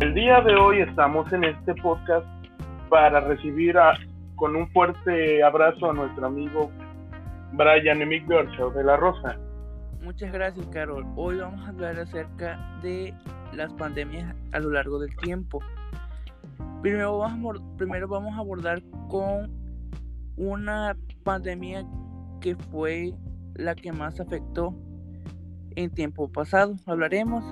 El día de hoy estamos en este podcast para recibir con un fuerte abrazo a nuestro amigo Brian Emic de La Rosa. Muchas gracias, Carol. Hoy vamos a hablar acerca de las pandemias a lo largo del tiempo. Primero vamos, primero vamos a abordar con una pandemia que fue la que más afectó en tiempo pasado. Hablaremos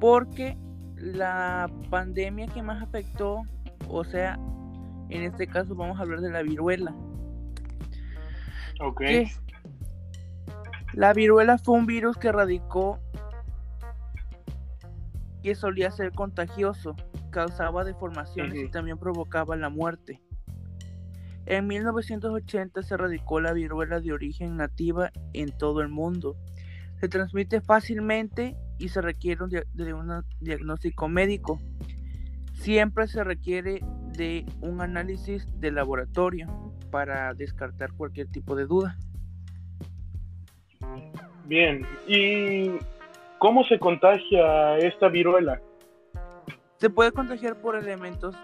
porque la pandemia que más afectó, o sea, en este caso vamos a hablar de la viruela. Ok. La viruela fue un virus que radicó que solía ser contagioso, causaba deformaciones y también provocaba la muerte. En 1980 se radicó la viruela de origen nativa en todo el mundo. Se transmite fácilmente y se requiere de un diagnóstico médico. Siempre se requiere de un análisis de laboratorio para descartar cualquier tipo de duda. Bien, ¿y cómo se contagia esta viruela? Se puede contagiar por elementos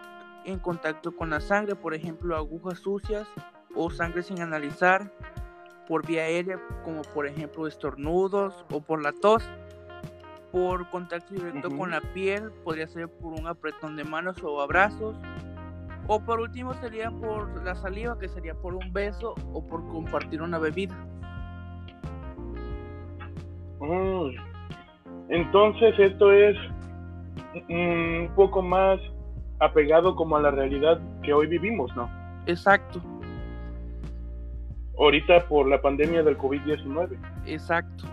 en contacto con la sangre, por ejemplo, agujas sucias o sangre sin analizar, por vía aérea, como por ejemplo estornudos o por la tos, por contacto directo con la piel, podría ser por un apretón de manos o abrazos, o por último sería por la saliva, que sería por un beso o por compartir una bebida. Mm. Entonces esto es un poco más apegado como a la realidad que hoy vivimos, ¿no? Exacto. Ahorita por la pandemia del COVID-19. Exacto.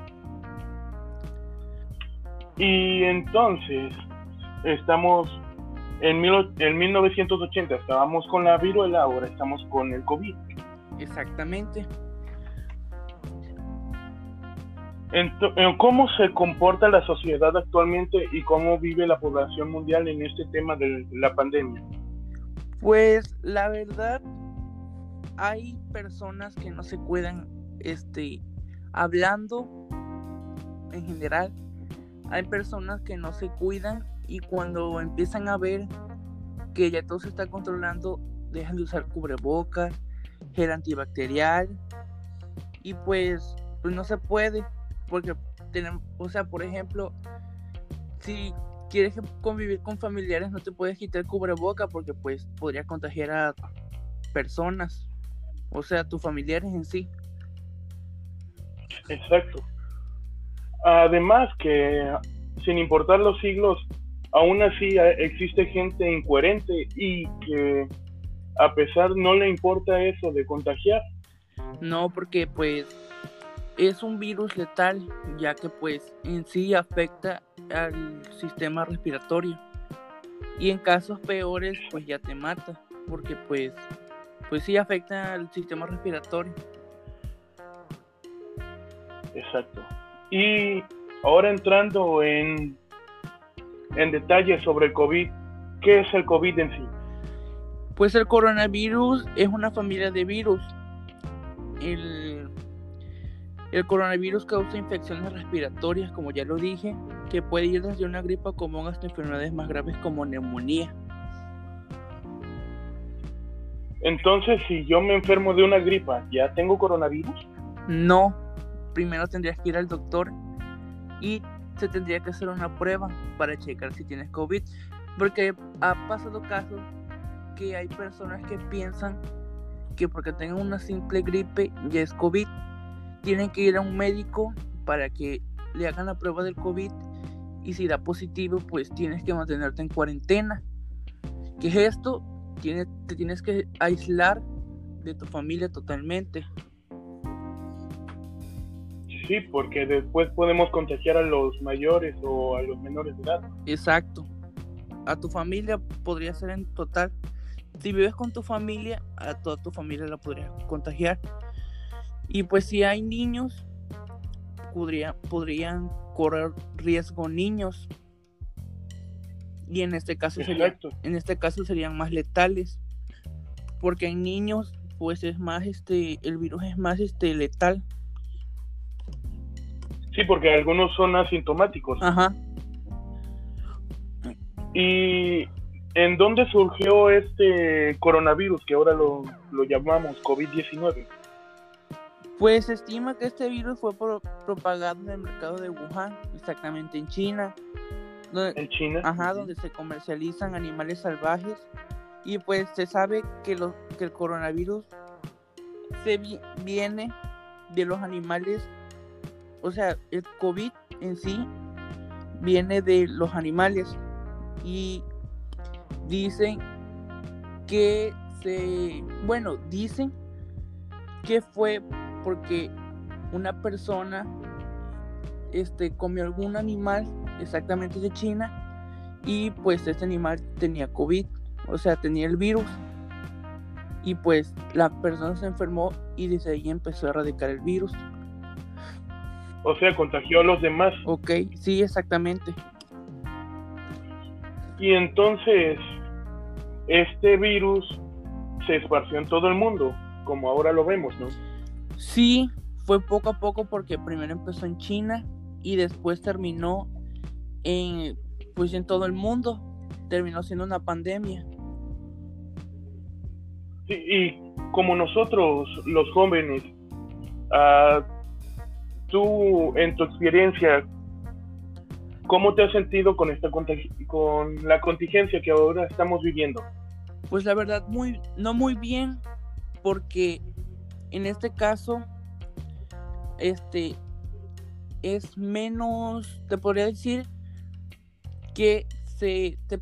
Y entonces, estamos en, en 1980, estábamos con la viruela, ahora estamos con el COVID. Exactamente. ¿Cómo se comporta la sociedad actualmente y cómo vive la población mundial en este tema de la pandemia? Pues la verdad, hay personas que no se cuidan, este, hablando en general, hay personas que no se cuidan y cuando empiezan a ver que ya todo se está controlando, dejan de usar cubrebocas, gel antibacterial y pues, pues no se puede porque tenemos, o sea, por ejemplo, si quieres convivir con familiares no te puedes quitar cubreboca porque pues podría contagiar a personas, o sea, tus familiares en sí. Exacto. Además que sin importar los siglos, aún así existe gente incoherente y que a pesar no le importa eso de contagiar. No, porque pues es un virus letal, ya que pues en sí afecta al sistema respiratorio. Y en casos peores pues ya te mata, porque pues pues sí afecta al sistema respiratorio. Exacto. Y ahora entrando en en detalle sobre el COVID, ¿qué es el COVID en sí? Pues el coronavirus es una familia de virus. El el coronavirus causa infecciones respiratorias, como ya lo dije, que puede ir desde una gripa común hasta enfermedades más graves como neumonía. Entonces, si yo me enfermo de una gripa, ¿ya tengo coronavirus? No, primero tendrías que ir al doctor y se tendría que hacer una prueba para checar si tienes COVID, porque ha pasado casos que hay personas que piensan que porque tengan una simple gripe ya es COVID tienen que ir a un médico para que le hagan la prueba del COVID y si da positivo, pues tienes que mantenerte en cuarentena. ¿Qué es esto? Tienes, te tienes que aislar de tu familia totalmente. Sí, porque después podemos contagiar a los mayores o a los menores de edad. Exacto. A tu familia podría ser en total. Si vives con tu familia, a toda tu familia la podría contagiar. Y pues si hay niños, podrían correr riesgo niños. Y en este caso sería, en este caso serían más letales. Porque en niños, pues es más este, el virus es más este letal. Sí, porque algunos son asintomáticos. Ajá. ¿Y en dónde surgió este coronavirus que ahora lo, lo llamamos COVID-19? Pues se estima que este virus fue propagado en el mercado de Wuhan, exactamente en China. en China. Ajá, donde se comercializan animales salvajes. Y pues se sabe que, lo, que el coronavirus se viene de los animales, o sea, el COVID en sí viene de los animales y dicen que se, bueno, dicen que fue porque una persona este comió algún animal exactamente de China y pues este animal tenía COVID, o sea, tenía el virus. Y pues la persona se enfermó y desde ahí empezó a erradicar el virus. O sea, contagió a los demás. Ok, sí, exactamente. Y entonces, este virus se esparció en todo el mundo, como ahora lo vemos, ¿no? Sí, fue poco a poco porque primero empezó en China y después terminó en, pues en todo el mundo. Terminó siendo una pandemia. Sí, y como nosotros, los jóvenes, uh, tú en tu experiencia, ¿cómo te has sentido con esta con la contingencia que ahora estamos viviendo? Pues la verdad muy no muy bien porque en este caso este es menos te podría decir que se te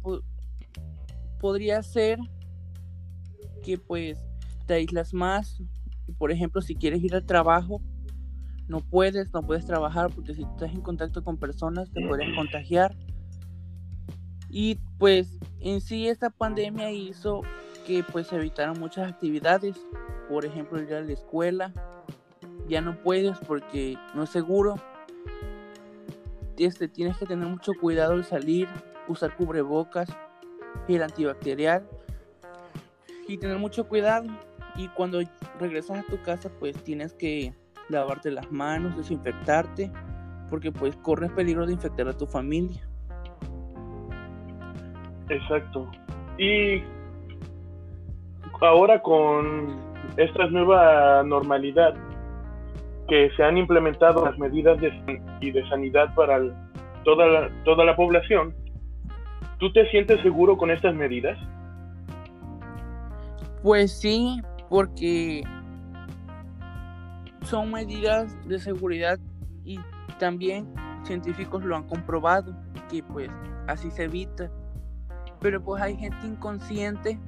podría ser que pues te aíslas más por ejemplo si quieres ir al trabajo no puedes, no puedes trabajar porque si estás en contacto con personas te pueden contagiar. Y pues en sí esta pandemia hizo que pues se evitaran muchas actividades, por ejemplo ir a la escuela, ya no puedes porque no es seguro. Este, tienes que tener mucho cuidado al salir, usar cubrebocas, el antibacterial y tener mucho cuidado. Y cuando regresas a tu casa pues tienes que lavarte las manos, desinfectarte, porque pues corres peligro de infectar a tu familia. Exacto. Y ahora con esta nueva normalidad que se han implementado las medidas de, y de sanidad para toda, la, toda la población, ¿tú te sientes seguro con estas medidas? Pues sí, porque son medidas de seguridad y también científicos lo han comprobado que pues así se evita. Pero pues hay gente inconsciente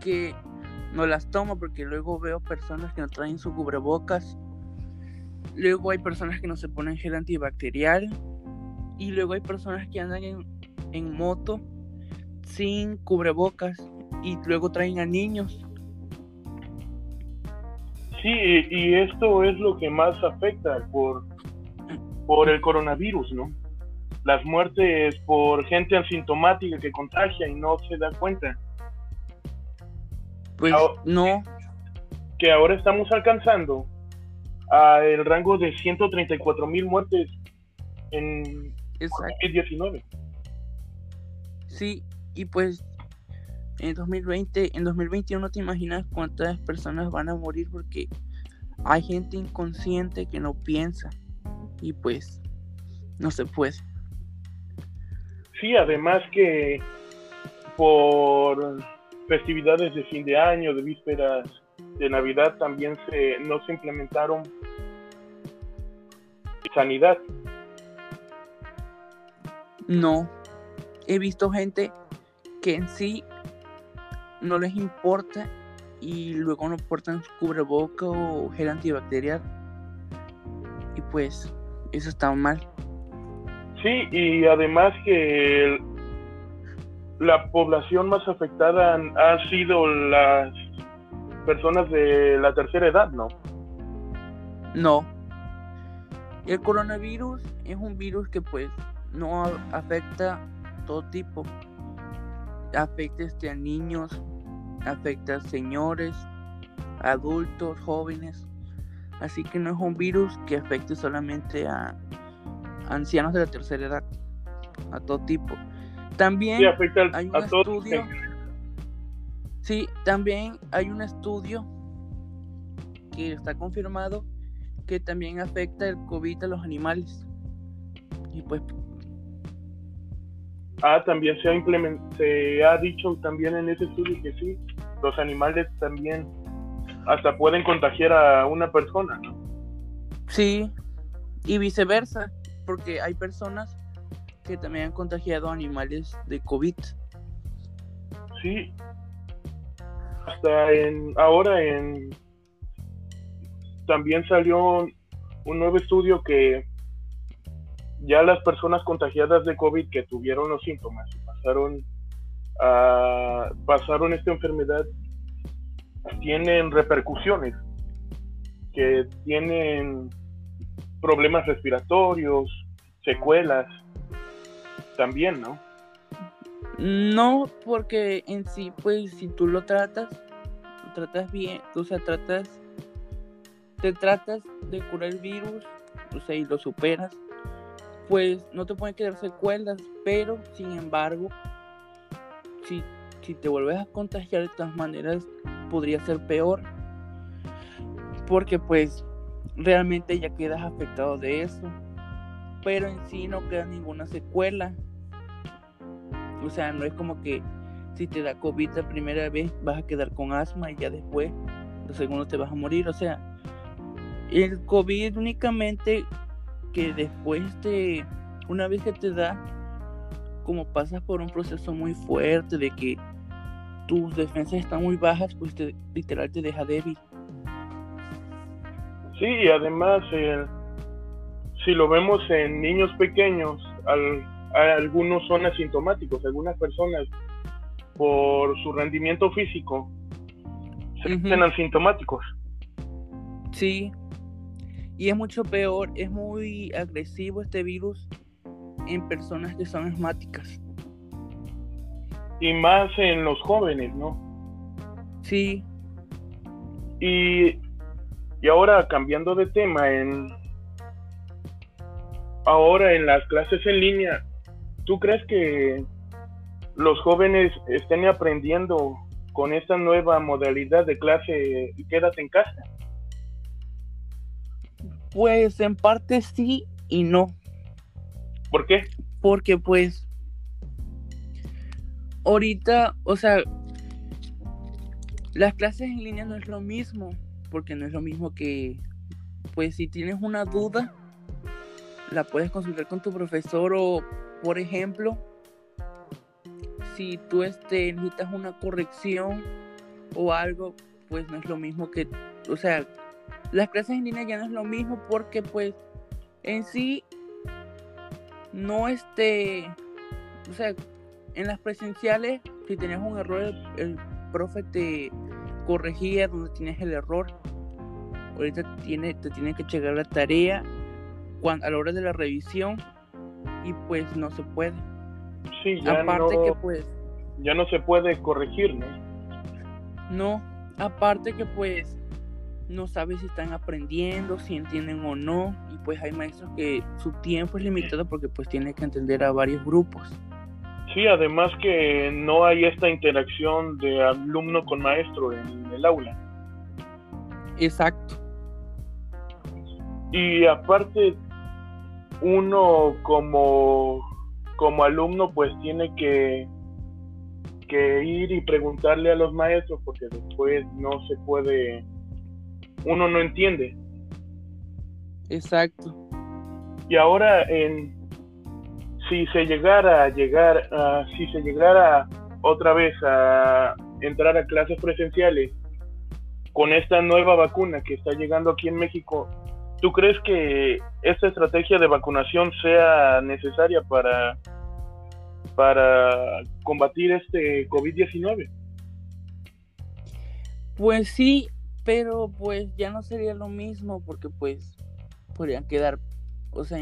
que no las toma porque luego veo personas que no traen su cubrebocas. Luego hay personas que no se ponen gel antibacterial. Y luego hay personas que andan en, en moto sin cubrebocas y luego traen a niños Sí, y esto es lo que más afecta por, por el coronavirus, ¿no? Las muertes por gente asintomática que contagia y no se da cuenta. Pues no. Que ahora estamos alcanzando a el rango de 134 mil muertes en COVID-19. Sí, y pues en 2020, en 2021 te imaginas cuántas personas van a morir porque hay gente inconsciente que no piensa y pues no se puede. Sí, además que por festividades de fin de año, de vísperas de Navidad también se no se implementaron sanidad. No, he visto gente que en sí no les importa y luego no portan cubreboca o gel antibacterial. Y pues eso está mal. Sí, y además que la población más afectada han, sido las personas de la tercera edad, ¿no? No. El coronavirus es un virus que pues no afecta todo tipo. Afecta este, a niños, afecta a señores, adultos, jóvenes. Así que no es un virus que afecte solamente a ancianos de la tercera edad, a todo tipo. También afecta hay un estudio. Sí, también hay un estudio que está confirmado que también afecta el COVID a los animales. Y pues Ah, también se ha se ha dicho también en ese estudio que sí, los animales también hasta pueden contagiar a una persona, ¿no? sí, y viceversa, porque hay personas que también han contagiado animales de COVID. Sí. Hasta en ahora en también salió un nuevo estudio que ya las personas contagiadas de COVID que tuvieron los síntomas y pasaron a pasaron esta enfermedad tienen repercusiones que tienen problemas respiratorios, secuelas también, ¿no? No, porque en sí, pues si tú lo tratas, lo tratas bien, o sea, tratas, te tratas de curar el virus, o sea, y lo superas, pues no te pueden quedar secuelas, pero sin embargo, si, te vuelves a contagiar de todas maneras, podría ser peor, porque pues realmente ya quedas afectado de eso, pero en sí no queda ninguna secuela. O sea, no es como que si te da COVID la primera vez vas a quedar con asma y ya después, lo segundo te vas a morir. O sea, el COVID únicamente que después te, una vez que te da, como pasas por un proceso muy fuerte de que tus defensas están muy bajas, pues te, literal te deja débil. Sí, y además, eh, si lo vemos en niños pequeños, al, algunos son asintomáticos, algunas personas por su rendimiento físico se hacen asintomáticos. Sí. Y es mucho peor, es muy agresivo este virus en personas que son asmáticas. Y más en los jóvenes, ¿no? Sí, Y, y ahora cambiando de tema, en ahora en las clases en línea, ¿tú crees que los jóvenes estén aprendiendo con esta nueva modalidad de clase quédate en casa? pues en parte sí y no. ¿Por qué? Porque pues ahorita, o sea, las clases en línea no es lo mismo, porque no es lo mismo que, pues si tienes una duda, la puedes consultar con tu profesor o, por ejemplo, si tú este, necesitas una corrección o algo, pues no es lo mismo que, o sea, las clases en línea ya no es lo mismo porque pues en sí no este, o sea, en las presenciales, si tenías un error, el, el profe te corregía donde tienes el error. Ahorita tiene, te tiene que checar la tarea cuan- a la hora de la revisión y pues no se puede. Sí, ya Aparte no, que pues ya no se puede corregir, ¿no? no, aparte que pues no sabes si están aprendiendo, si entienden o no y pues hay maestros que su tiempo es limitado porque pues tienen que entender a varios grupos. Sí, además que no hay esta interacción de alumno con maestro en el aula. Exacto. Y aparte, uno como, como alumno pues tiene que, que ir y preguntarle a los maestros porque después no se puede, uno no entiende. Exacto. Y ahora en si se llegara a llegar a, si se llegara otra vez a entrar a clases presenciales con esta nueva vacuna que está llegando aquí en México, ¿tú crees que esta estrategia de vacunación sea necesaria para para combatir este COVID-19? Pues sí, pero pues ya no sería lo mismo porque pues podrían quedar, o sea,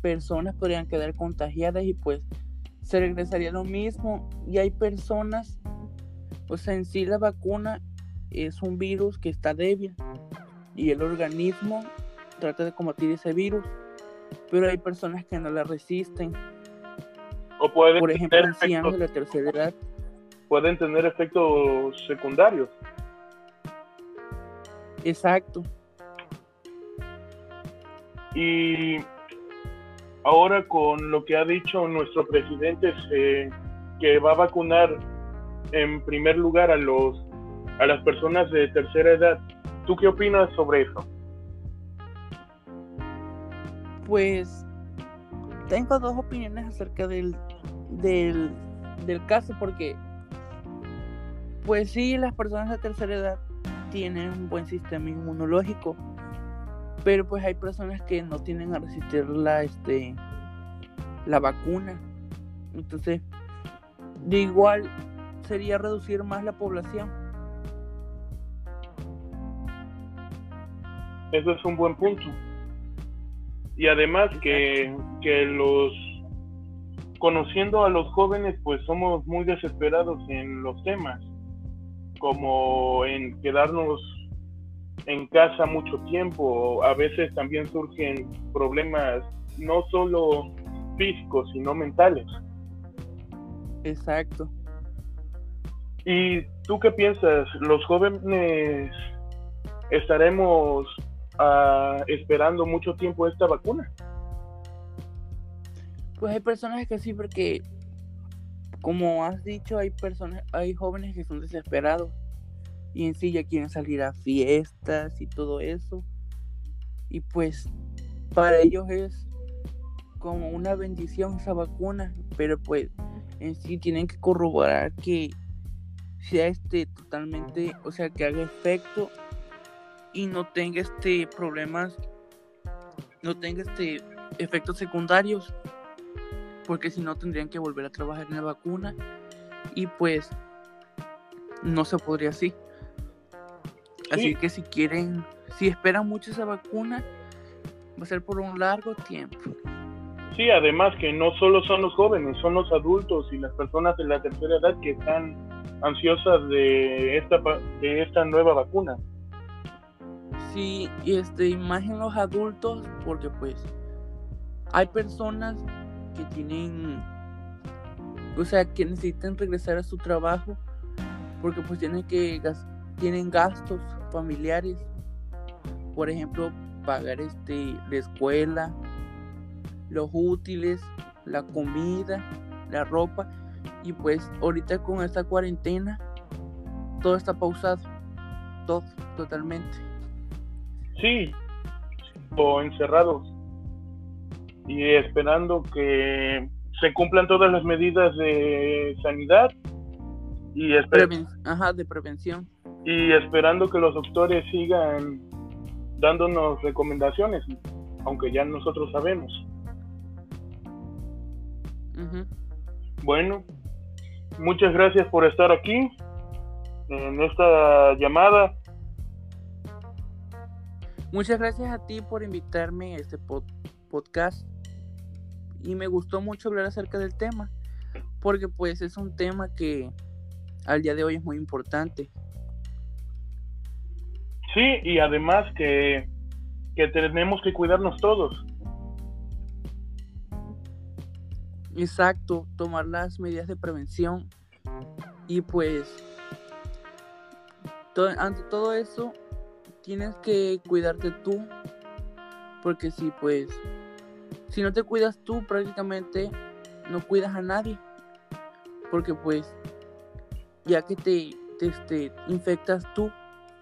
personas podrían quedar contagiadas y pues se regresaría lo mismo y hay personas, o sea, en sí la vacuna es un virus que está débil y el organismo trata de combatir ese virus, pero hay personas que no la resisten. O pueden por ejemplo, ancianos de la tercera edad. pueden tener efectos secundarios. Exacto. Y ahora con lo que ha dicho nuestro presidente, se- que va a vacunar en primer lugar a los a las personas de tercera edad. ¿Tú qué opinas sobre eso? Pues tengo dos opiniones acerca del, del, del caso porque pues sí, las personas de tercera edad tienen un buen sistema inmunológico, pero pues hay personas que no tienen a resistir la, este, la vacuna. Entonces, de igual sería reducir más la población. Eso es un buen punto. Y además que, que los conociendo a los jóvenes, pues somos muy desesperados en los temas, como en quedarnos en casa mucho tiempo. A veces también surgen problemas no solo físicos, sino mentales. Exacto. ¿Y tú qué piensas? ¿Los jóvenes estaremos ah, esperando mucho tiempo esta vacuna? Pues hay personas que sí, porque como has dicho, hay personas, hay jóvenes que son desesperados y en sí ya quieren salir a fiestas y todo eso. Y pues para ellos es como una bendición esa vacuna, pero pues en sí tienen que corroborar que sea este totalmente, o sea, que haga efecto y no tenga este problemas, no tenga este efectos secundarios porque si no tendrían que volver a trabajar en la vacuna y pues no se podría así. Así Sí. que si quieren, si esperan mucho esa vacuna, va a ser por un largo tiempo. Sí, además que no solo son los jóvenes, son los adultos y las personas de la tercera edad que están ansiosas de esta de esta nueva vacuna. Sí, y este, imagen los adultos, porque pues hay personas que tienen, o sea, que necesitan regresar a su trabajo, porque pues tienen que tienen gastos familiares, por ejemplo, pagar este la escuela, los útiles, la comida, la ropa, y pues ahorita con esta cuarentena todo está pausado, todo, totalmente. Sí, o encerrados y esperando que se cumplan todas las medidas de sanidad y, Preven- Ajá, de prevención. y esperando que los doctores sigan dándonos recomendaciones, aunque ya nosotros sabemos. Bueno, muchas gracias por estar aquí en esta llamada. Muchas gracias a ti por invitarme a este pod- podcast. Y me gustó mucho hablar acerca del tema, porque pues es un tema que al día de hoy es muy importante. Sí, y además que, que tenemos que cuidarnos todos. Exacto, tomar las medidas de prevención y pues ante todo eso tienes que cuidarte tú, porque si pues si no te cuidas tú prácticamente no cuidas a nadie, porque pues ya que te, te este, infectas tú,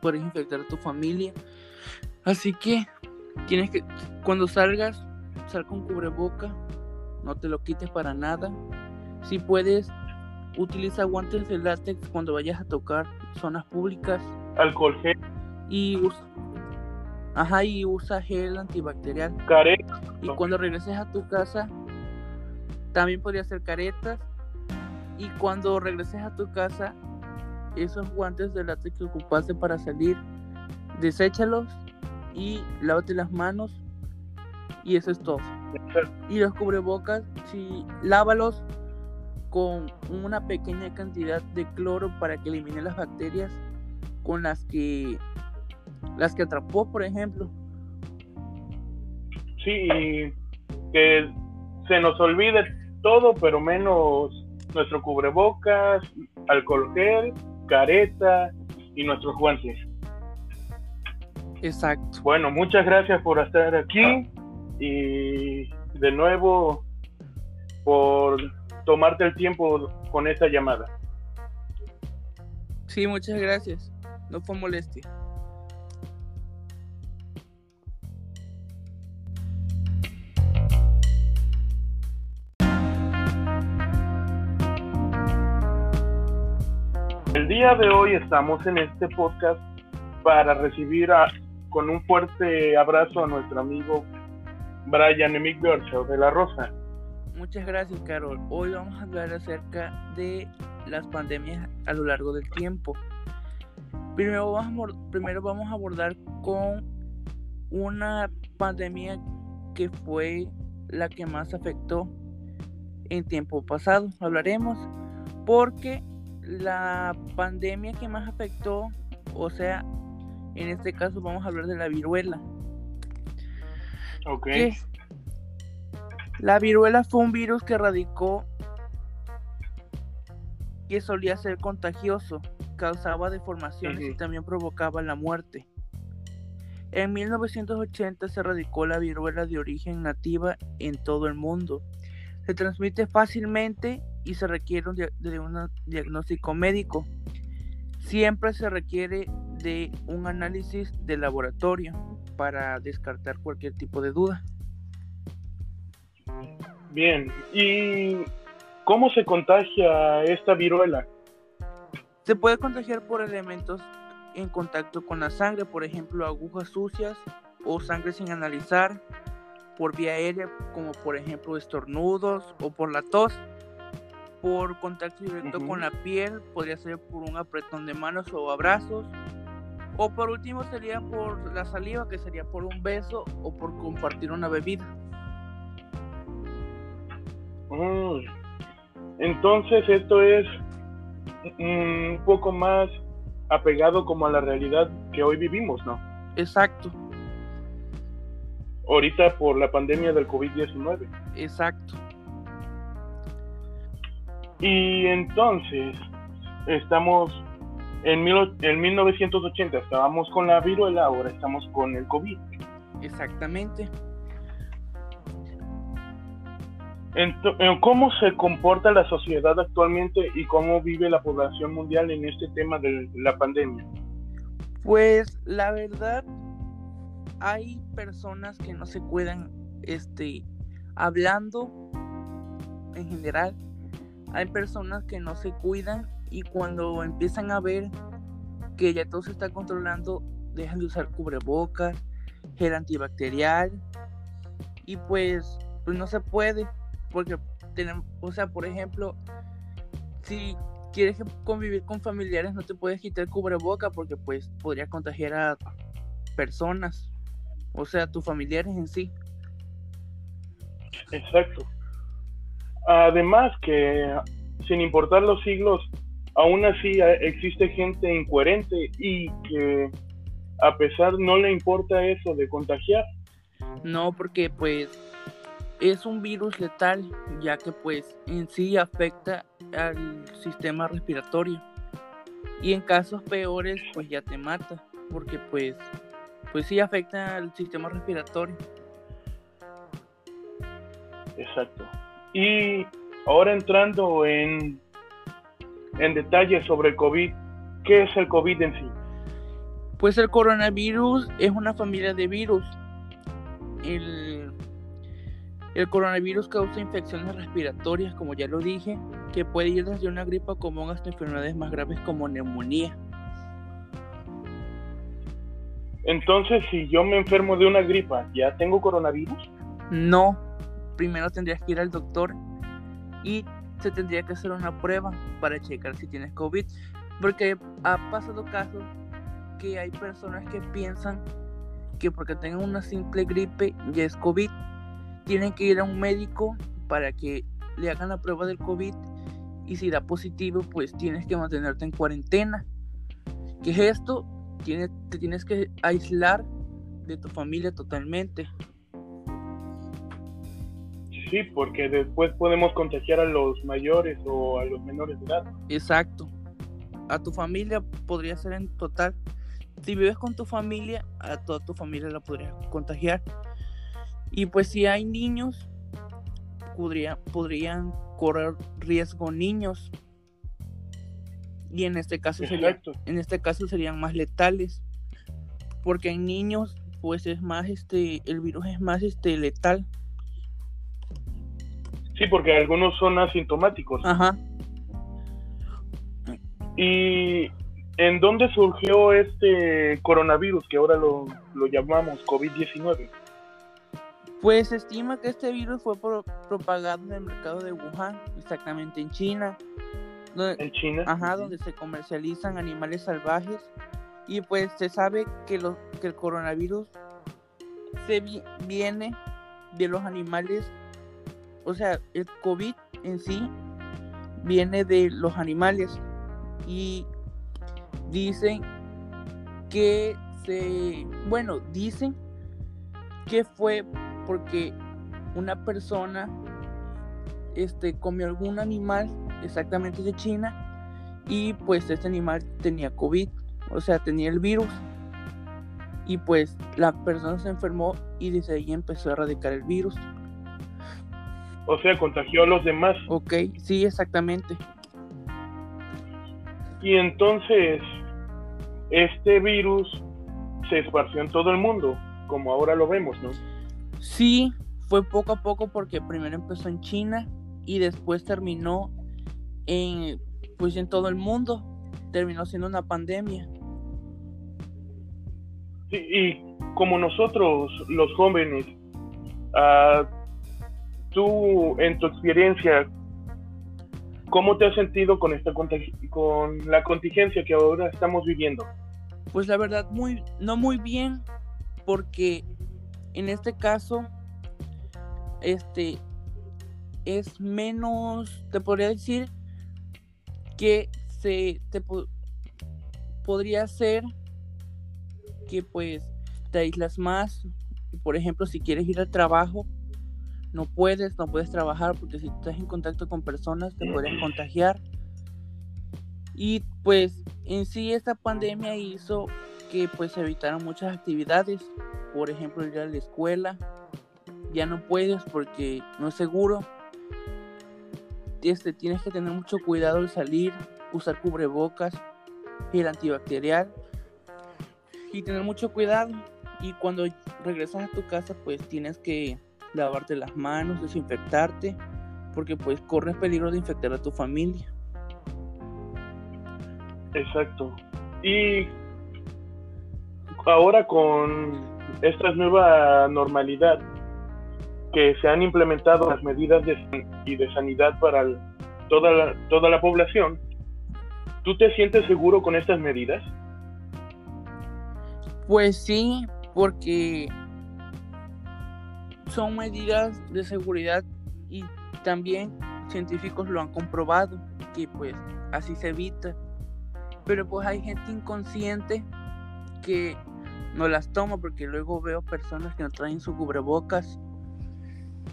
puedes infectar a tu familia, así que tienes que cuando salgas sal con cubreboca no te lo quites para nada. Si puedes, utiliza guantes de látex cuando vayas a tocar zonas públicas. Alcohol gel, y usa, ajá, y usa gel antibacterial. careta, Y cuando regreses a tu casa, también podría hacer caretas. Y cuando regreses a tu casa, esos guantes de látex que ocupaste para salir, deséchalos y lávate las manos. Y eso es todo. Y los cubrebocas, si lávalos con una pequeña cantidad de cloro para que elimine las bacterias con las que las que atrapó, por ejemplo. sí, que se nos olvide todo, pero menos nuestro cubrebocas, alcohol gel, careta y nuestros guantes. Exacto. Bueno, muchas gracias por estar aquí y de nuevo por tomarte el tiempo con esta llamada. Sí, muchas gracias. No fue molestia. Día de hoy estamos en este podcast para recibir a, con un fuerte abrazo a nuestro amigo Brian Emick de La Rosa. Muchas gracias, Carol. Hoy vamos a hablar acerca de las pandemias a lo largo del tiempo. Primero vamos, a, primero vamos a abordar con una pandemia que fue la que más afectó en tiempo pasado. Hablaremos porque la pandemia que más afectó, o sea, en este caso vamos a hablar de la viruela. Ok. La viruela fue un virus que radicó que solía ser contagioso, causaba deformaciones y también provocaba la muerte. En 1980 se radicó la viruela de origen nativa en todo el mundo. Se transmite fácilmente y se requiere de un diagnóstico médico. Siempre se requiere de un análisis de laboratorio para descartar cualquier tipo de duda. Bien, ¿y cómo se contagia esta viruela? Se puede contagiar por elementos en contacto con la sangre, por ejemplo, agujas sucias o sangre sin analizar, por vía aérea, como por ejemplo estornudos o por la tos, por contacto directo con la piel, podría ser por un apretón de manos o abrazos, o por último sería por la saliva, que sería por un beso o por compartir una bebida. Mm. Entonces esto es un poco más apegado como a la realidad que hoy vivimos, ¿no? Exacto. Ahorita por la pandemia del COVID-19. Exacto. Y entonces estamos en, en 1980, estábamos con la viruela, ahora estamos con el COVID. Exactamente. ¿Cómo se comporta la sociedad actualmente y cómo vive la población mundial en este tema de la pandemia? Pues la verdad, hay personas que no se cuidan, este, hablando en general, hay personas que no se cuidan y cuando empiezan a ver que ya todo se está controlando, dejan de usar cubrebocas, gel antibacterial y pues, pues no se puede porque tenemos, o sea, por ejemplo, si quieres convivir con familiares no te puedes quitar cubreboca porque pues podría contagiar a personas, o sea, tus familiares en sí. Exacto. Además que sin importar los siglos, aún así existe gente incoherente y que a pesar no le importa eso de contagiar. No, porque pues es un virus letal, ya que pues en sí afecta al sistema respiratorio. Y en casos peores pues ya te mata, porque pues pues sí afecta al sistema respiratorio. Exacto. Y ahora entrando en en detalle sobre el COVID, ¿qué es el COVID en sí? Pues el coronavirus es una familia de virus. El el coronavirus causa infecciones respiratorias, como ya lo dije, que puede ir desde una gripa común hasta enfermedades más graves como neumonía. Entonces, si yo me enfermo de una gripa, ¿ya tengo coronavirus? No, primero tendrías que ir al doctor y se tendría que hacer una prueba para checar si tienes COVID, porque ha pasado casos que hay personas que piensan que porque tengan una simple gripe ya es COVID tienen que ir a un médico para que le hagan la prueba del COVID y si da positivo, pues tienes que mantenerte en cuarentena. ¿Qué es esto? Tienes, te tienes que aislar de tu familia totalmente. Sí, porque después podemos contagiar a los mayores o a los menores de edad. Exacto. A tu familia podría ser en total. Si vives con tu familia, a toda tu familia la podría contagiar. Y pues si hay niños, podría, podrían correr riesgo niños. Y en este caso sería, en este caso serían más letales. Porque en niños, pues es más este, el virus es más este letal. Sí, porque algunos son asintomáticos. Ajá. ¿Y en dónde surgió este coronavirus que ahora lo, lo llamamos COVID-19? Pues se estima que este virus fue propagado en el mercado de Wuhan, exactamente en China. en China. Ajá, donde se comercializan animales salvajes. Y pues se sabe que, lo, que el coronavirus se viene de los animales o sea, el COVID en sí viene de los animales y dicen que se, bueno, dicen que fue porque una persona este comió algún animal exactamente de China y pues este animal tenía COVID, o sea, tenía el virus. Y pues la persona se enfermó y desde ahí empezó a erradicar el virus. O sea, contagió a los demás. Ok, sí, exactamente. Y entonces, este virus se esparció en todo el mundo, como ahora lo vemos, ¿no? Sí, fue poco a poco porque primero empezó en China y después terminó en, pues en todo el mundo. Terminó siendo una pandemia. Sí, y como nosotros, los jóvenes, uh, tú, en tu experiencia, ¿cómo te has sentido con, esta con la contingencia que ahora estamos viviendo? Pues la verdad, muy, no muy bien, porque en este caso, este, es menos, te podría decir que se te podría ser que pues te aíslas más. Por ejemplo, si quieres ir al trabajo, no puedes, no puedes trabajar porque si estás en contacto con personas te pueden contagiar. Y pues en sí esta pandemia hizo que pues se evitaran muchas actividades, por ejemplo ir a la escuela, ya no puedes porque no es seguro. Este, tienes que tener mucho cuidado al salir, usar cubrebocas, el antibacterial y tener mucho cuidado. Y cuando regresas a tu casa pues tienes que lavarte las manos, desinfectarte, porque pues corres peligro de infectar a tu familia. Exacto. Y ahora con esta nueva normalidad que se han implementado las medidas de, y de sanidad para toda, la, toda la población, ¿tú te sientes seguro con estas medidas? Pues sí, porque son medidas de seguridad y también científicos lo han comprobado que pues así se evita. Pero pues hay gente inconsciente que no las toma porque luego veo personas que no traen su cubrebocas.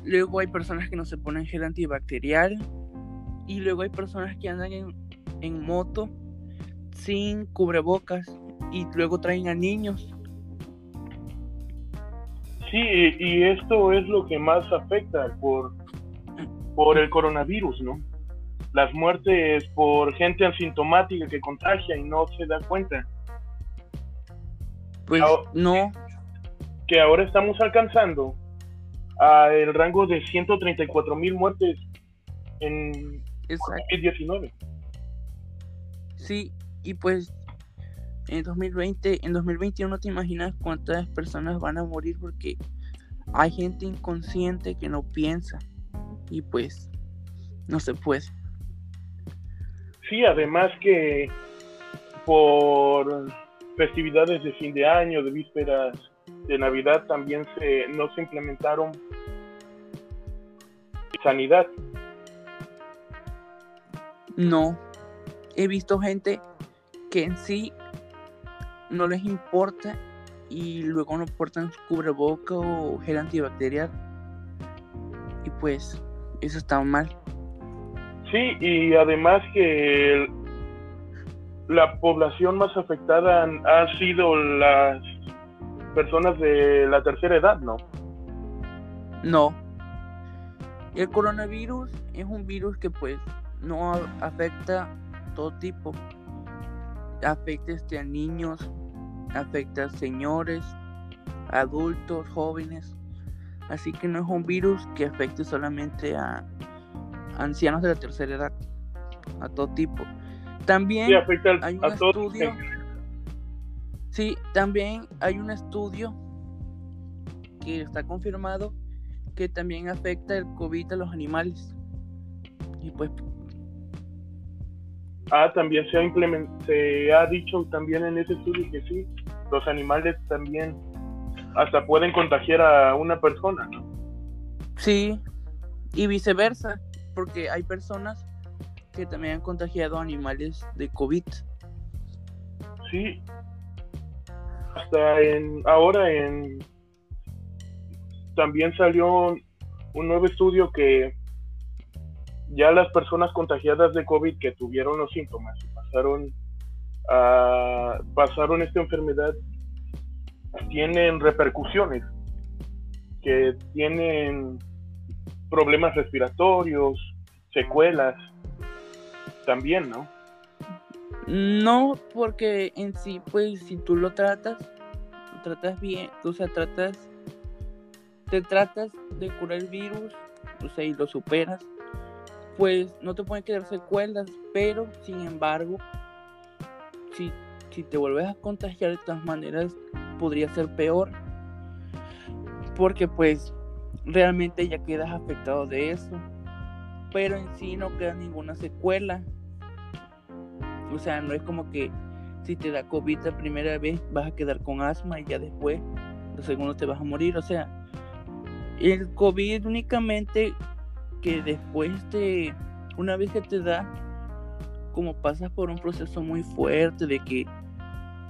Luego hay personas que no se ponen gel antibacterial. Y luego hay personas que andan en, en moto sin cubrebocas y luego traen a niños Sí, y esto es lo que más afecta por, por el coronavirus, ¿no? Las muertes por gente asintomática que contagia y no se da cuenta. Pues no. Que ahora estamos alcanzando a el rango de 134 mil muertes en COVID-19. Sí, y pues en 2020, en 2021 te imaginas cuántas personas van a morir porque hay gente inconsciente que no piensa y pues no se puede. Sí, además que por festividades de fin de año, de vísperas de Navidad también se no se implementaron sanidad. No, he visto gente que en sí no les importa y luego no portan cubreboca o gel antibacterial. y pues eso está mal. Sí, y además que la población más afectada han, sido las personas de la tercera edad, ¿no? No. El coronavirus es un virus que pues no afecta todo tipo. Afecta este, a niños, afecta a señores, adultos, jóvenes. Así que no es un virus que afecte solamente a ancianos de la tercera edad, a todo tipo. También hay un estudio. Sí, también hay un estudio que está confirmado que también afecta el COVID a los animales. Y pues. Ah, también se ha se ha dicho también en ese estudio que sí, los animales también hasta pueden contagiar a una persona, ¿no? Sí, y viceversa, porque hay personas que también han contagiado animales de COVID. Sí. Hasta en ahora en también salió un nuevo estudio que ya las personas contagiadas de COVID que tuvieron los síntomas y pasaron pasaron esta enfermedad tienen repercusiones, que tienen problemas respiratorios, secuelas, también, ¿no? No, porque en sí, pues si tú lo tratas, lo tratas bien, o sea, tratas, te tratas de curar el virus, o sea, y lo superas, pues no te pueden quedar secuelas, pero sin embargo, si, si te vuelves a contagiar de todas maneras, podría ser peor, porque pues realmente ya quedas afectado de eso, pero en sí no queda ninguna secuela. O sea, no es como que si te da COVID la primera vez vas a quedar con asma y ya después, lo segundo te vas a morir. O sea, el COVID únicamente que después de, una vez que te da, como pasas por un proceso muy fuerte de que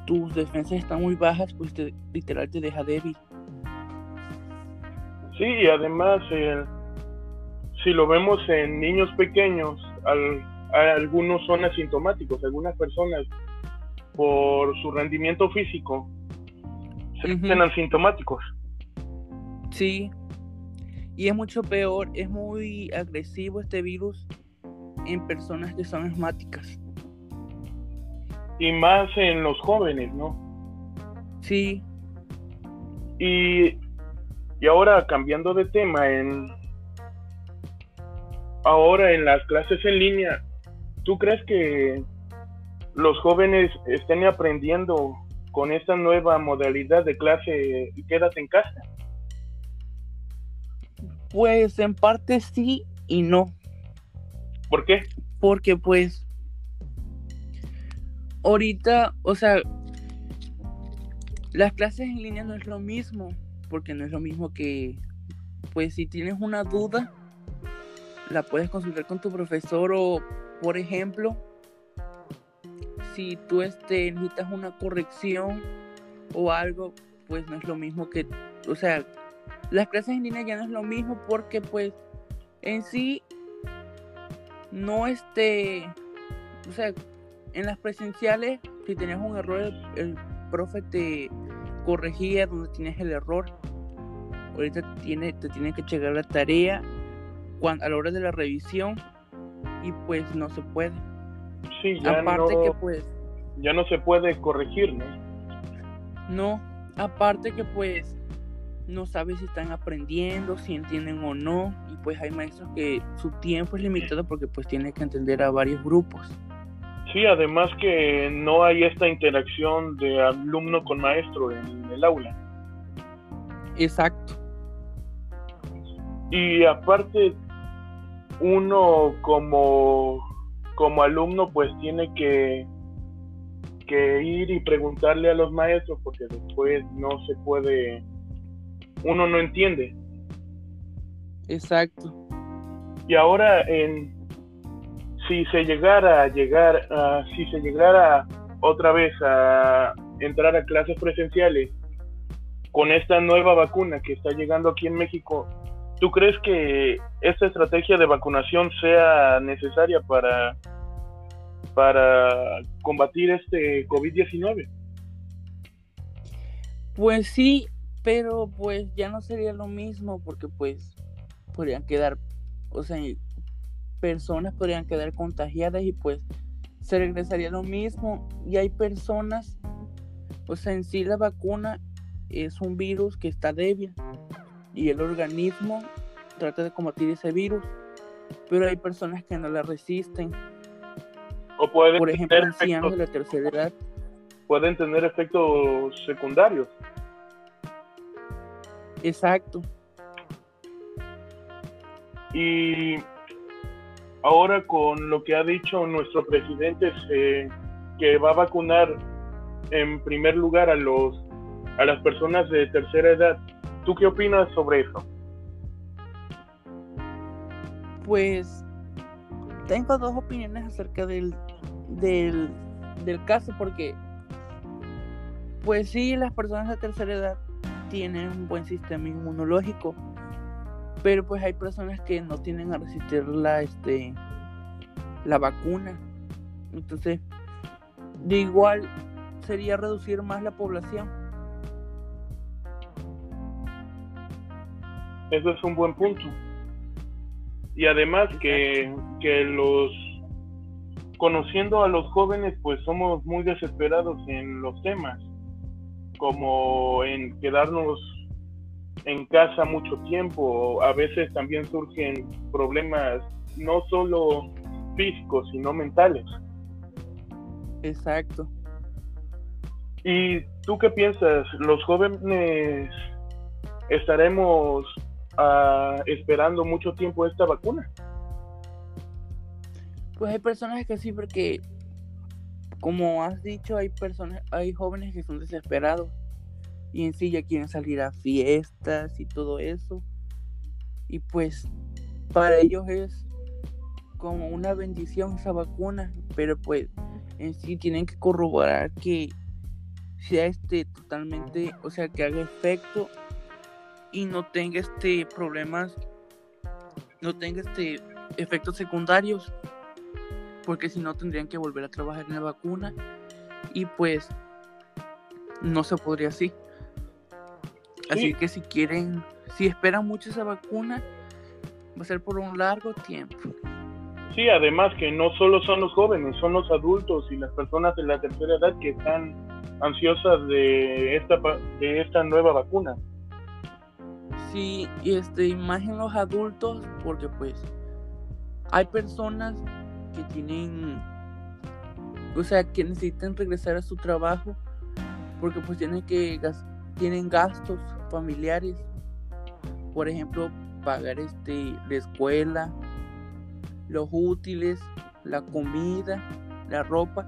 tus defensas están muy bajas, pues te, literal te deja débil. Sí, y además, si lo vemos en niños pequeños, al algunos son asintomáticos, algunas personas por su rendimiento físico se uh asintomáticos. Sí, y es mucho peor, es muy agresivo este virus en personas que son asmáticas. Y más en los jóvenes, ¿no? Sí. Y, y ahora cambiando de tema, en ahora en las clases en línea ¿Tú crees que los jóvenes estén aprendiendo con esta nueva modalidad de clase y quédate en casa? Pues en parte sí y no. ¿Por qué? Porque pues ahorita, o sea, las clases en línea no es lo mismo, porque no es lo mismo que, pues si tienes una duda, la puedes consultar con tu profesor o por ejemplo, si tú este, necesitas una corrección o algo, pues no es lo mismo que, o sea, las clases en línea ya no es lo mismo porque pues en sí no este, o sea, en las presenciales si tenías un error el, profe te corregía donde tienes el error. Ahorita tiene, te tiene que llegar la tarea cuando, a la hora de la revisión y pues no se puede. Sí, ya aparte no, que pues ya no se puede corregir, ¿no? No, aparte que pues no sabes si están aprendiendo, si entienden o no, y pues hay maestros que su tiempo es limitado porque pues tienen que entender a varios grupos. Sí, además que no hay esta interacción de alumno con maestro en el aula. Exacto. Y aparte uno como, como alumno pues tiene que, que ir y preguntarle a los maestros porque después no se puede, uno no entiende. Exacto. Y ahora en si se llegara a llegar a, si se llegara otra vez a entrar a clases presenciales con esta nueva vacuna que está llegando aquí en México, ¿Tú crees que esta estrategia de vacunación sea necesaria para, para combatir este COVID-19? Pues sí, pero pues ya no sería lo mismo porque pues podrían quedar, o sea, personas podrían quedar contagiadas y pues se regresaría lo mismo. Y hay personas, o sea, en sí la vacuna es un virus que está débil y el organismo trata de combatir ese virus, pero hay personas que no la resisten. O pueden Por ejemplo, ancianos de la tercera edad. Pueden tener efectos secundarios. Exacto. Y ahora con lo que ha dicho nuestro presidente, que va a vacunar en primer lugar a los a las personas de tercera edad. ¿Tú qué opinas sobre eso? Pues tengo dos opiniones acerca del, del, del caso porque pues sí, las personas de tercera edad tienen un buen sistema inmunológico, pero pues hay personas que no tienen a resistir la, este, la vacuna. Entonces, de igual sería reducir más la población. Eso es un buen punto. Y además que, que los conociendo a los jóvenes, pues somos muy desesperados en los temas, como en quedarnos en casa mucho tiempo. A veces también surgen problemas no solo físicos, sino mentales. Exacto. ¿Y tú qué piensas? ¿Los jóvenes estaremos uh, esperando mucho tiempo esta vacuna? Pues hay personas que sí, porque como has dicho, hay personas, hay jóvenes que son desesperados y en sí ya quieren salir a fiestas y todo eso. Y pues para ellos es como una bendición esa vacuna, pero pues en sí tienen que corroborar que sea este totalmente, o sea, que haga efecto y no tenga este problemas, no tenga este efectos secundarios, porque si no tendrían que volver a trabajar en la vacuna y pues no se podría así. Así que si quieren, si esperan mucho esa vacuna, va a ser por un largo tiempo. Sí, además que no solo son los jóvenes, son los adultos y las personas de la tercera edad que están ansiosas de esta de esta nueva vacuna. Sí, y este, imagen los adultos, porque pues hay personas que tienen, o sea, que necesitan regresar a su trabajo, porque pues tienen que tienen gastos familiares, por ejemplo, pagar este la escuela, los útiles, la comida, la ropa.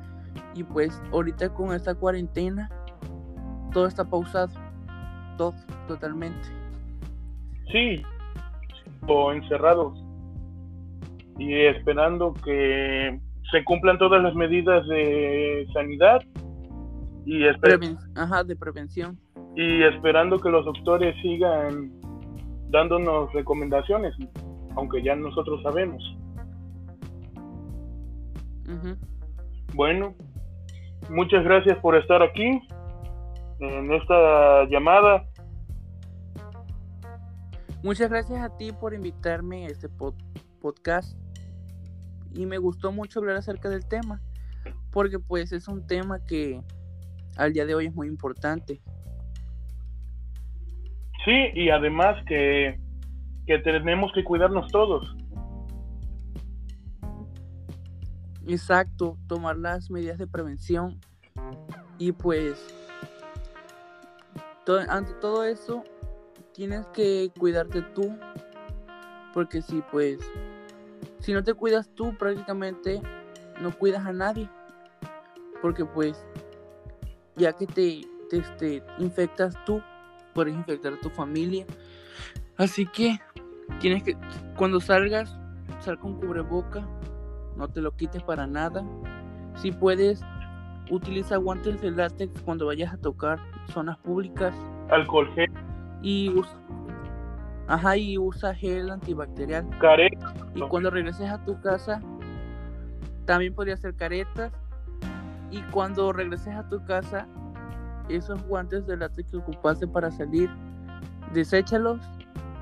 Y pues ahorita con esta cuarentena todo está pausado, todo totalmente. Sí, o encerrados y esperando que se cumplan todas las medidas de sanidad y Ajá, de prevención y esperando que los doctores sigan dándonos recomendaciones, aunque ya nosotros sabemos. Bueno, muchas gracias por estar aquí en esta llamada. Muchas gracias a ti por invitarme a este podcast y me gustó mucho hablar acerca del tema porque pues es un tema que al día de hoy es muy importante Sí, y además que, tenemos que cuidarnos todos. Exacto, tomar las medidas de prevención y pues ante todo eso tienes que cuidarte tú porque si pues si no te cuidas tú prácticamente no cuidas a nadie porque pues ya que te, te, te infectas tú puedes infectar a tu familia. Así que tienes que, cuando salgas, sal con cubreboca, no te lo quites para nada. Si puedes, utiliza guantes de látex cuando vayas a tocar zonas públicas. Alcohol gel. Y Ajá, y usa gel antibacterial. Caretas. Y cuando regreses a tu casa, también podría ser caretas. Y cuando regreses a tu casa, esos guantes de látex que ocupaste para salir, deséchalos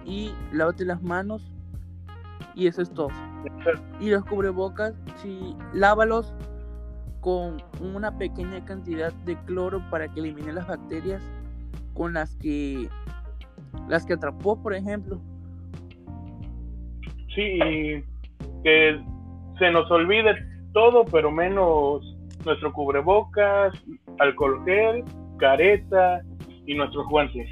y lávate las manos. Y eso es todo. Y los cubrebocas, si lávalos con una pequeña cantidad de cloro para que elimine las bacterias con las que las que atrapó, por ejemplo. Sí, que se nos olvide todo, pero menos nuestro cubrebocas, alcohol gel, careta y nuestros guantes.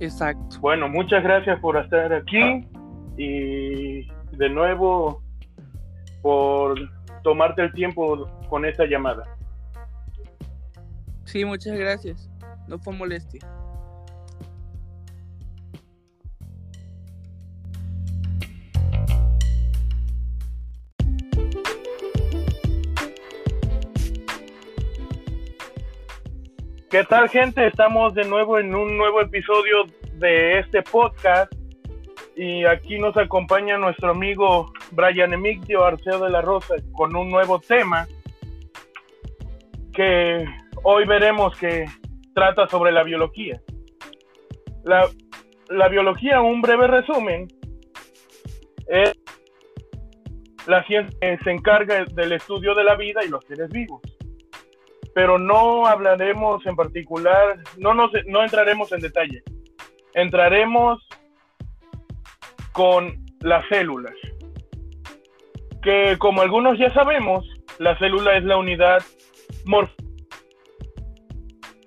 Exacto. Bueno, muchas gracias por estar aquí y de nuevo por tomarte el tiempo con esta llamada. Sí, muchas gracias. No fue molestia. ¿Qué tal gente? Estamos de nuevo en un nuevo episodio de este podcast y aquí nos acompaña nuestro amigo Brian Emigdio Arceo de la Rosa con un nuevo tema que hoy veremos que trata sobre la biología. La, la biología, un breve resumen, es la ciencia que se encarga del estudio de la vida y los seres vivos pero no hablaremos en particular, no, nos, no entraremos en detalle. Entraremos con las células, que como algunos ya sabemos, la célula es la unidad morfológica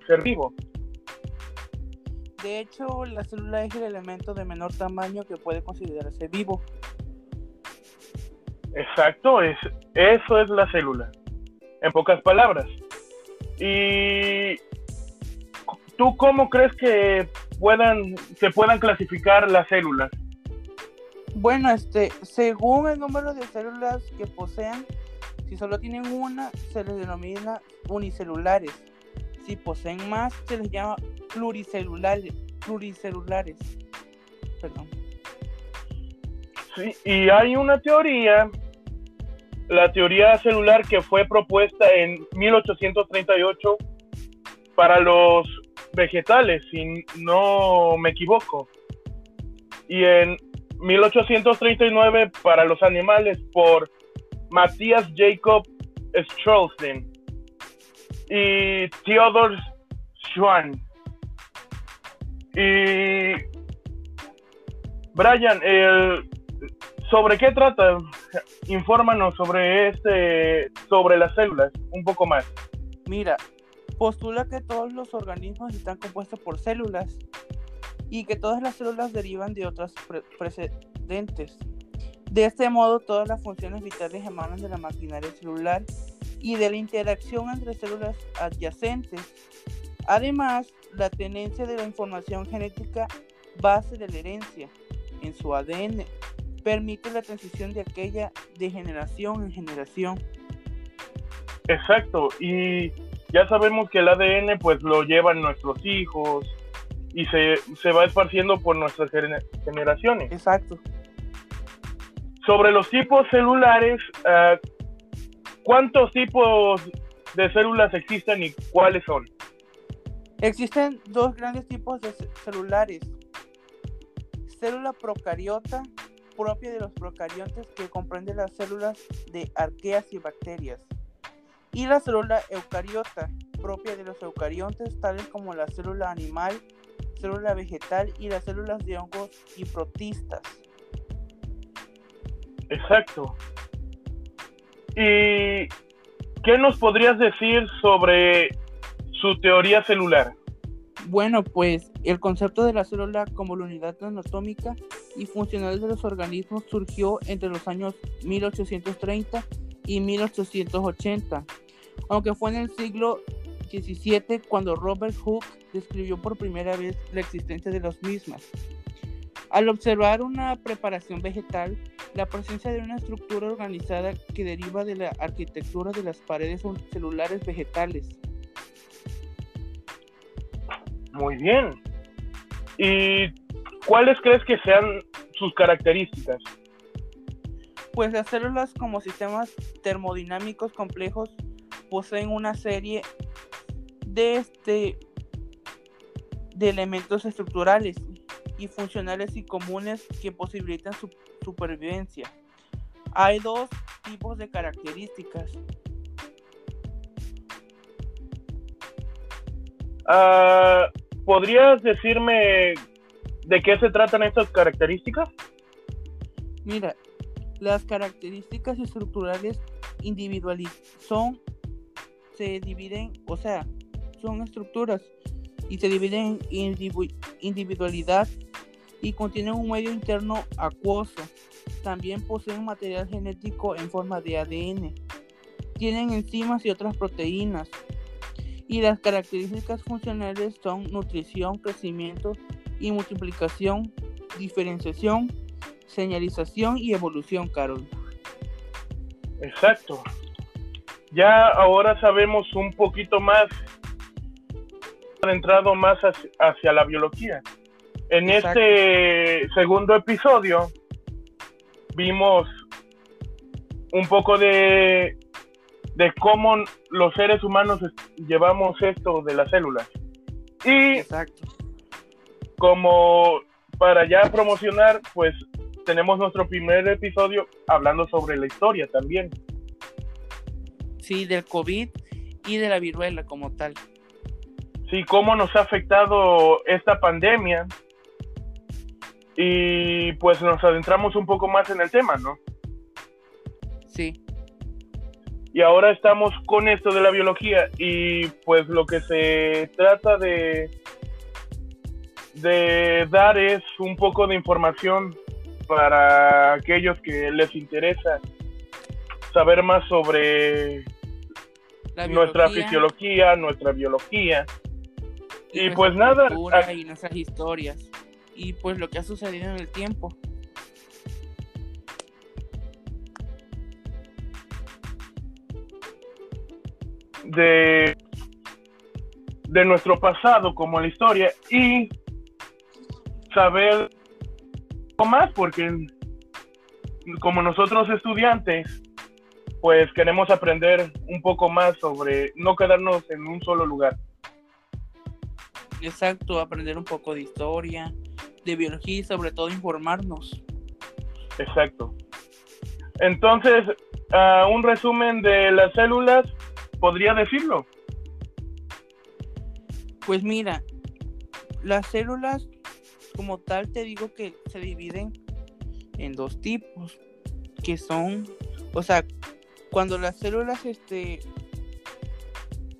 ser vivo. De hecho, la célula es el elemento de menor tamaño que puede considerarse vivo. Exacto, es, eso es la célula. En pocas palabras, ¿Y tú cómo crees que puedan, se puedan clasificar las células? Bueno, este, según el número de células que posean, si solo tienen una, se les denomina unicelulares. Si poseen más, se les llama pluricelulares. pluricelulares. Perdón. Sí, y hay una teoría la teoría celular que fue propuesta en 1838 para los vegetales, si no me equivoco, y en 1839 para los animales por Matthias Jacob Straussen y Theodor Schwann. Y Brian, el, ¿Sobre qué trata? Infórmanos sobre este, sobre las células, un poco más. Mira, postula que todos los organismos están compuestos por células y que todas las células derivan de otras precedentes. De este modo, todas las funciones vitales emanan de la maquinaria celular y de la interacción entre células adyacentes. Además, la tenencia de la información genética base de la herencia en su ADN permite la transición de aquella de generación en generación. Exacto, y ya sabemos que el ADN pues lo llevan nuestros hijos y se, se va esparciendo por nuestras generaciones. Exacto. Sobre los tipos celulares, ah, ¿cuántos tipos de células existen y cuáles son? Existen dos grandes tipos de celulares. Célula procariota propia de los procariontes que comprende las células de arqueas y bacterias, y la célula eucariota, propia de los eucariontes tales como la célula animal, célula vegetal y las células de hongos y protistas. Exacto. ¿Y qué nos podrías decir sobre su teoría celular? Bueno, pues el concepto de la célula como la unidad anatómica y funcional de los organismos surgió entre los años 1830 y 1880, aunque fue en el siglo XVII cuando Robert Hooke describió por primera vez la existencia de las mismas. Al observar una preparación vegetal, la presencia de una estructura organizada que deriva de la arquitectura de las paredes celulares vegetales, muy bien. ¿Y ¿cuáles crees que sean sus características? Pues las células como sistemas termodinámicos complejos poseen una serie de, este, de elementos estructurales y funcionales y comunes que posibilitan su supervivencia. Hay dos tipos de características. Ah, ¿Podrías decirme de qué se tratan estas características? Mira, las características estructurales individuales son, se dividen, o sea, son estructuras y se dividen en individualidad y contienen un medio interno acuoso. También poseen material genético en forma de ADN. Tienen enzimas y otras proteínas, y las características funcionales son nutrición, crecimiento y multiplicación, diferenciación, señalización y evolución, Carol. Exacto. Ya ahora sabemos un poquito más, entrado más hacia, la biología. En este segundo episodio vimos un poco de de cómo los seres humanos llevamos esto de las células. Y como para ya promocionar, pues tenemos nuestro primer episodio hablando sobre la historia también. Sí, del COVID y de la viruela como tal. Sí, cómo nos ha afectado esta pandemia. Y pues nos adentramos un poco más en el tema, ¿no? Sí y ahora estamos con esto de la biología y pues lo que se trata de de dar es un poco de información para aquellos que les interesa saber más sobre nuestra fisiología, nuestra biología. Y, pues nada, y nuestras historias y pues lo que ha sucedido en el tiempo. de, de nuestro pasado como la historia y saber más porque como nosotros estudiantes pues queremos aprender un poco más sobre no quedarnos en un solo lugar. Exacto, aprender un poco de historia, de biología y sobre todo informarnos. Exacto. Entonces, uh, un resumen de las células podría decirlo? Pues mira, las células como tal te digo que se dividen en dos tipos, que son, o sea, cuando las células, este,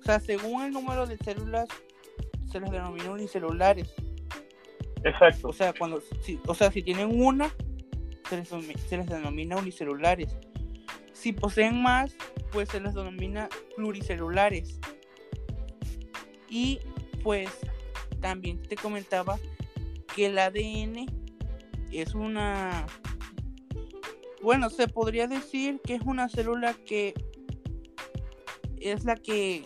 o sea, según el número de células, se las denomina unicelulares. Exacto. O sea, cuando, si, o sea, si tienen una, se les, se les denomina unicelulares. Si poseen más, pues se les denomina pluricelulares. Y pues también te comentaba que el ADN es una... Bueno, se podría decir que es una célula que es la que...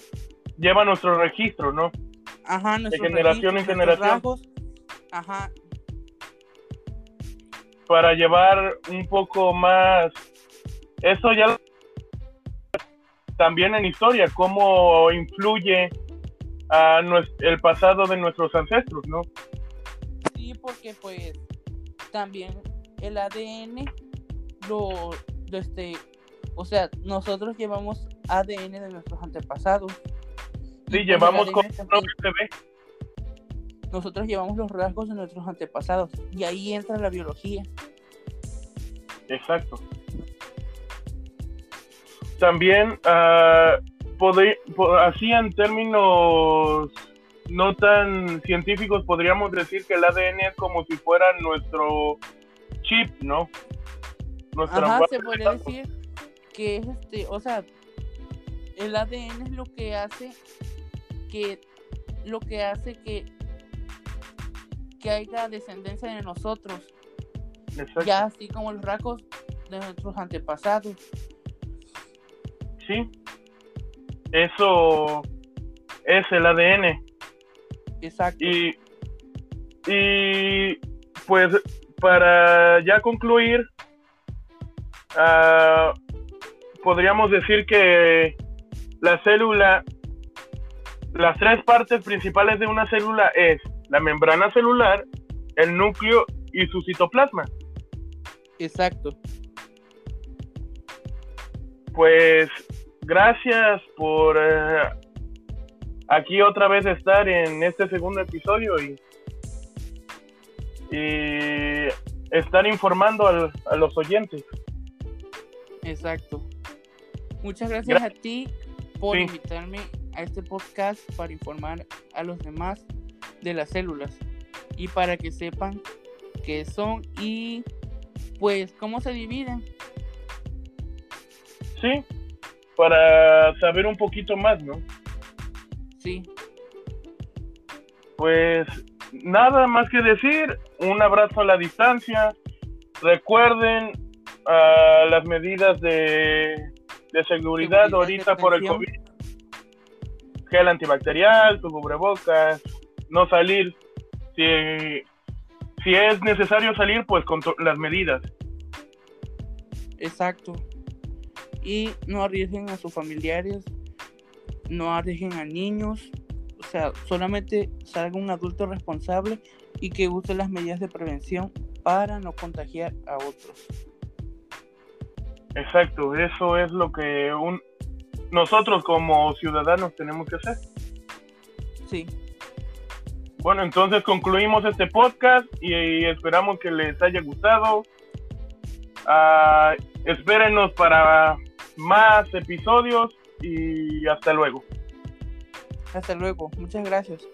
Lleva nuestro registro, ¿no? Ajá, De generación en generación. Ajá. Para llevar un poco más... Eso ya también en historia, cómo influye a el pasado de nuestros ancestros, ¿no? Porque pues también el ADN lo, este, o sea, nosotros llevamos ADN de nuestros antepasados. Sí, pues, llevamos como Nosotros llevamos los rasgos de nuestros antepasados y ahí entra la biología. Exacto. También, uh, así en términos no tan científicos, podríamos decir que el ADN es como si fuera nuestro chip, ¿no? Ajá, se podría decir que es este, o sea, el ADN es lo que hace que lo que hace que que haya descendencia de nosotros. Ya así como los rasgos de nuestros antepasados. Sí, eso es el ADN. Exacto. Y, y pues para ya concluir, ah, podríamos decir que la célula, las tres partes principales de una célula es la membrana celular, el núcleo y su citoplasma. Exacto. Pues gracias por eh, aquí otra vez estar en este segundo episodio y, y estar informando a los oyentes. Exacto. Muchas gracias a ti por invitarme a este podcast para informar a los demás de las células y para que sepan qué son y pues cómo se dividen. Sí, para saber un poquito más, ¿no? Sí. Pues nada más que decir, un abrazo a la distancia. Recuerden uh, las medidas de, de seguridad ahorita por el COVID. Gel antibacterial, tu cubrebocas, no salir. Si, si es necesario salir, pues con las medidas. Exacto. Y no arriesguen a sus familiares, no arriesguen a niños, o sea, solamente salga un adulto responsable y que use las medidas de prevención para no contagiar a otros. Exacto, eso es lo que un, nosotros como ciudadanos tenemos que hacer. Sí. Bueno, entonces concluimos este podcast y, esperamos que les haya gustado. Uh, espérenos para más episodios y hasta luego. Hasta luego, muchas gracias.